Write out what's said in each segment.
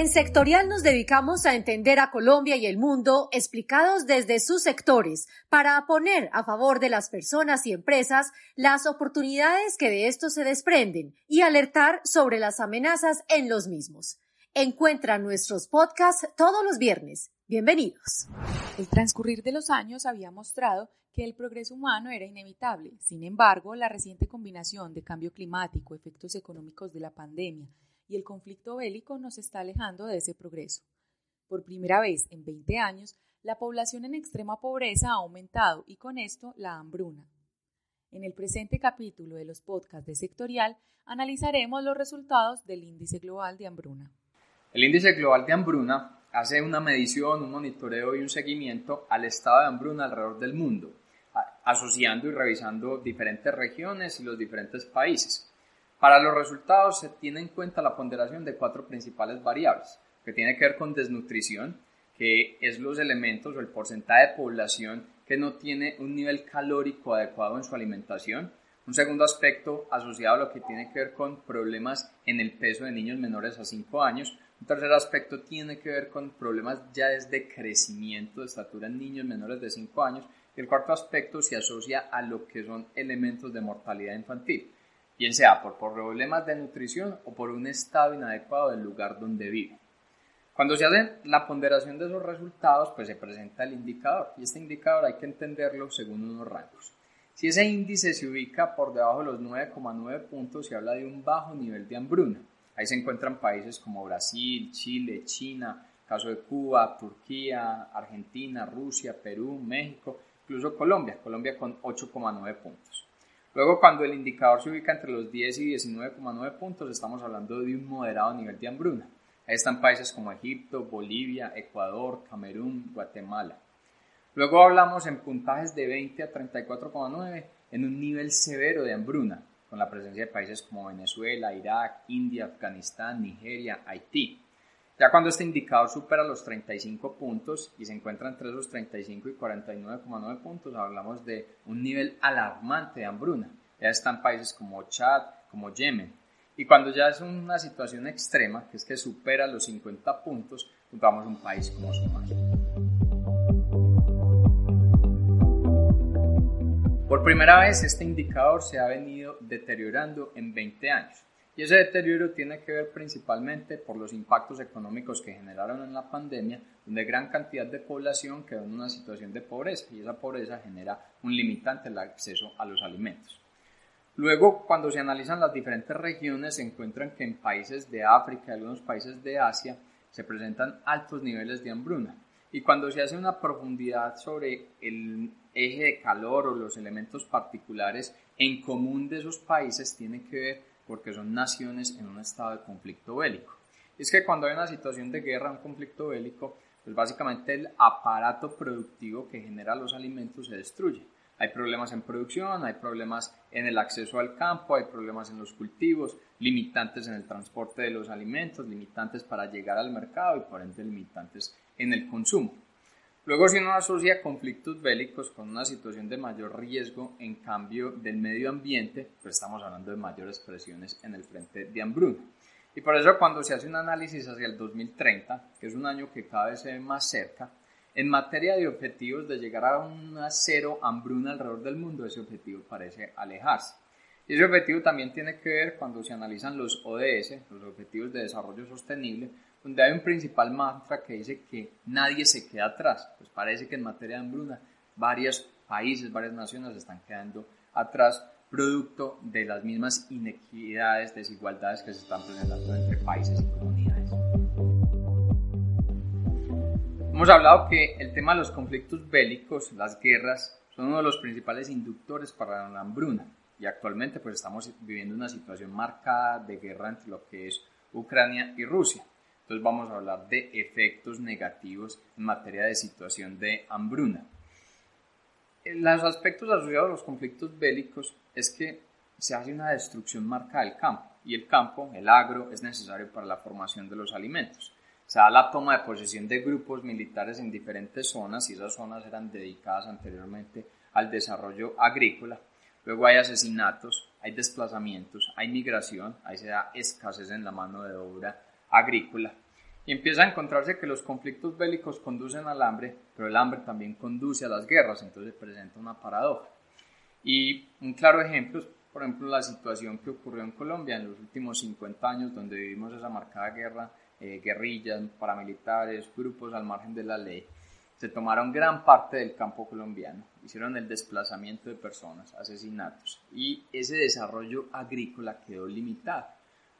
En Sectorial nos dedicamos a entender a Colombia y el mundo explicados desde sus sectores para poner a favor de las personas y empresas las oportunidades que de esto se desprenden y alertar sobre las amenazas en los mismos. Encuentra nuestros podcasts todos los viernes. Bienvenidos. El transcurrir de los años había mostrado que el progreso humano era inevitable. Sin embargo, la reciente combinación de cambio climático, efectos económicos de la pandemia y el conflicto bélico nos está alejando de ese progreso. Por primera vez en 20 años, la población en extrema pobreza ha aumentado y con esto la hambruna. En el presente capítulo de los podcasts de Sectorial analizaremos los resultados del Índice Global de Hambruna. El Índice Global de Hambruna hace una medición, un monitoreo y un seguimiento al estado de hambruna alrededor del mundo, asociando y revisando diferentes regiones y los diferentes países. Para los resultados se tiene en cuenta la ponderación de cuatro principales variables, que tiene que ver con desnutrición, que es los elementos o el porcentaje de población que no tiene un nivel calórico adecuado en su alimentación. Un segundo aspecto asociado a lo que tiene que ver con problemas en el peso de niños menores a 5 años. Un tercer aspecto tiene que ver con problemas ya desde crecimiento de estatura en niños menores de 5 años. Y el cuarto aspecto se asocia a lo que son elementos de mortalidad infantil bien sea por problemas de nutrición o por un estado inadecuado del lugar donde vive. Cuando se hace la ponderación de esos resultados, pues se presenta el indicador y este indicador hay que entenderlo según unos rangos. Si ese índice se ubica por debajo de los 9,9 puntos, se habla de un bajo nivel de hambruna. Ahí se encuentran países como Brasil, Chile, China, caso de Cuba, Turquía, Argentina, Rusia, Perú, México, incluso Colombia, Colombia con 8,9 puntos. Luego, cuando el indicador se ubica entre los 10 y 19,9 puntos, estamos hablando de un moderado nivel de hambruna. Ahí están países como Egipto, Bolivia, Ecuador, Camerún, Guatemala. Luego hablamos en puntajes de 20 a 34,9 en un nivel severo de hambruna, con la presencia de países como Venezuela, Irak, India, Afganistán, Nigeria, Haití. Ya cuando este indicador supera los 35 puntos y se encuentra entre esos 35 y 49,9 puntos, hablamos de un nivel alarmante de hambruna. Ya están países como Chad, como Yemen. Y cuando ya es una situación extrema, que es que supera los 50 puntos, vamos a un país como Somalia. Por primera vez este indicador se ha venido deteriorando en 20 años. Y ese deterioro tiene que ver principalmente por los impactos económicos que generaron en la pandemia, donde gran cantidad de población quedó en una situación de pobreza y esa pobreza genera un limitante el acceso a los alimentos. Luego, cuando se analizan las diferentes regiones, se encuentran que en países de África y algunos países de Asia se presentan altos niveles de hambruna. Y cuando se hace una profundidad sobre el eje de calor o los elementos particulares en común de esos países, tiene que ver porque son naciones en un estado de conflicto bélico. Es que cuando hay una situación de guerra, un conflicto bélico, pues básicamente el aparato productivo que genera los alimentos se destruye. Hay problemas en producción, hay problemas en el acceso al campo, hay problemas en los cultivos, limitantes en el transporte de los alimentos, limitantes para llegar al mercado y por ende limitantes en el consumo. Luego, si uno asocia conflictos bélicos con una situación de mayor riesgo en cambio del medio ambiente, pues estamos hablando de mayores presiones en el frente de hambruna. Y por eso cuando se hace un análisis hacia el 2030, que es un año que cada vez se ve más cerca, en materia de objetivos de llegar a una cero hambruna alrededor del mundo, ese objetivo parece alejarse. Y ese objetivo también tiene que ver cuando se analizan los ODS, los Objetivos de Desarrollo Sostenible, donde hay un principal mantra que dice que nadie se queda atrás. Pues parece que en materia de hambruna varios países, varias naciones están quedando atrás producto de las mismas inequidades, desigualdades que se están presentando entre países y comunidades. Hemos hablado que el tema de los conflictos bélicos, las guerras, son uno de los principales inductores para la hambruna y actualmente pues estamos viviendo una situación marcada de guerra entre lo que es Ucrania y Rusia. Entonces vamos a hablar de efectos negativos en materia de situación de hambruna. Los aspectos asociados a los conflictos bélicos es que se hace una destrucción marcada del campo y el campo, el agro, es necesario para la formación de los alimentos. Se da la toma de posesión de grupos militares en diferentes zonas y esas zonas eran dedicadas anteriormente al desarrollo agrícola. Luego hay asesinatos, hay desplazamientos, hay migración, ahí se da escasez en la mano de obra agrícola. y empieza a encontrarse que los conflictos bélicos conducen al hambre, pero el hambre también conduce a las guerras, entonces presenta una paradoja. Y un claro ejemplo es, por ejemplo, la situación que ocurrió en Colombia en los últimos 50 años, donde vivimos esa marcada guerra, eh, guerrillas, paramilitares, grupos al margen de la ley. Se tomaron gran parte del campo colombiano, hicieron el desplazamiento de personas, asesinatos, y ese desarrollo agrícola quedó limitado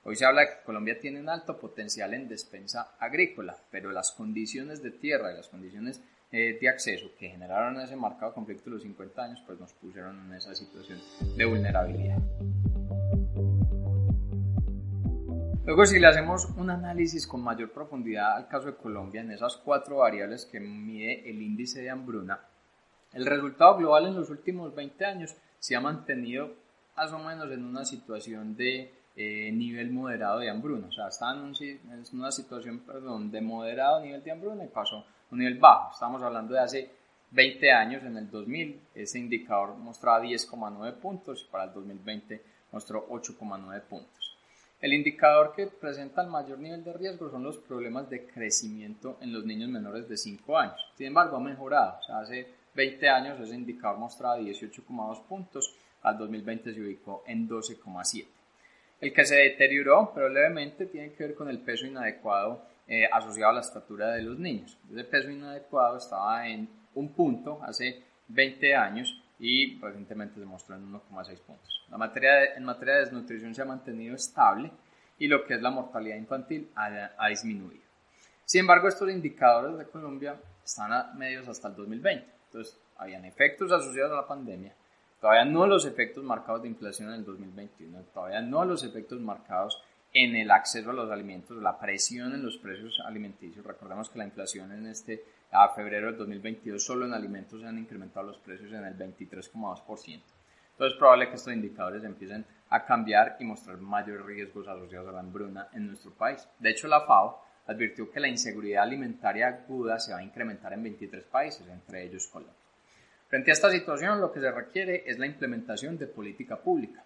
Hoy se habla de que Colombia tiene un alto potencial en despensa agrícola, pero las condiciones de tierra y las condiciones eh, de acceso que generaron ese marcado conflicto de los 50 años, pues nos pusieron en esa situación de vulnerabilidad. Luego, si le hacemos un análisis con mayor profundidad al caso de Colombia, en esas cuatro variables que mide el índice de hambruna, el resultado global en los últimos 20 años se ha mantenido más o menos en una situación de eh, nivel moderado de hambruna. O sea, está en, una situación perdón, de moderado nivel de hambruna y pasó a un nivel bajo. Estamos hablando de hace 20 años, en el 2000, ese indicador mostraba 10,9 puntos y para el 2020 mostró 8,9 puntos. El indicador que presenta el mayor nivel de riesgo son los problemas de crecimiento en los niños menores de 5 años. Sin embargo, ha mejorado. O hace 20 años ese indicador mostraba 18,2 puntos, al 2020 se ubicó en 12,7. El que se deterioró, pero tiene que ver con el peso inadecuado eh, asociado a la estatura de los niños. Ese peso inadecuado estaba en un punto hace 20 años y recientemente se mostró en 1,6 puntos. La materia en materia de desnutrición se ha mantenido estable y lo que es la mortalidad infantil ha, ha disminuido. Sin embargo, estos indicadores de Colombia están a medios hasta el 2020. Entonces, habían efectos asociados a la pandemia, todavía no los efectos marcados de inflación en el 2021, todavía no los efectos marcados en el acceso a los alimentos, la presión en los precios alimenticios. Recordemos que la inflación en este a febrero del 2022 solo en alimentos se han incrementado los precios en el 23,2%. Entonces es probable que estos indicadores empiecen a cambiar y mostrar mayores riesgos asociados a la hambruna en nuestro país. De hecho, la FAO advirtió que la inseguridad alimentaria aguda se va a incrementar en 23 países, entre ellos Colombia. Frente a esta situación, lo que se requiere es la implementación de política pública.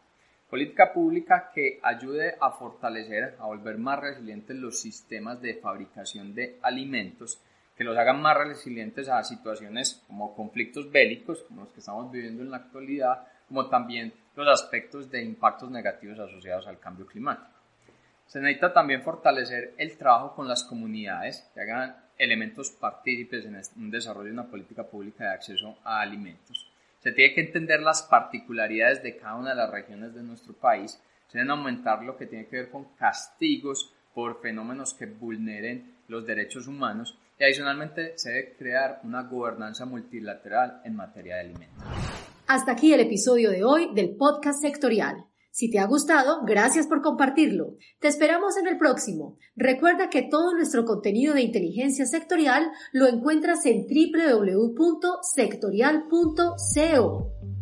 Política pública que ayude a fortalecer, a volver más resilientes los sistemas de fabricación de alimentos, que los hagan más resilientes a situaciones como conflictos bélicos, como los que estamos viviendo en la actualidad, como también los aspectos de impactos negativos asociados al cambio climático. Se necesita también fortalecer el trabajo con las comunidades, que hagan elementos partícipes en un desarrollo de una política pública de acceso a alimentos. Se tiene que entender las particularidades de cada una de las regiones de nuestro país. Se deben aumentar lo que tiene que ver con castigos por fenómenos que vulneren los derechos humanos y adicionalmente se debe crear una gobernanza multilateral en materia de alimentos. Hasta aquí el episodio de hoy del podcast sectorial. Si te ha gustado, gracias por compartirlo. Te esperamos en el próximo. Recuerda que todo nuestro contenido de inteligencia sectorial lo encuentras en www.sectorial.co.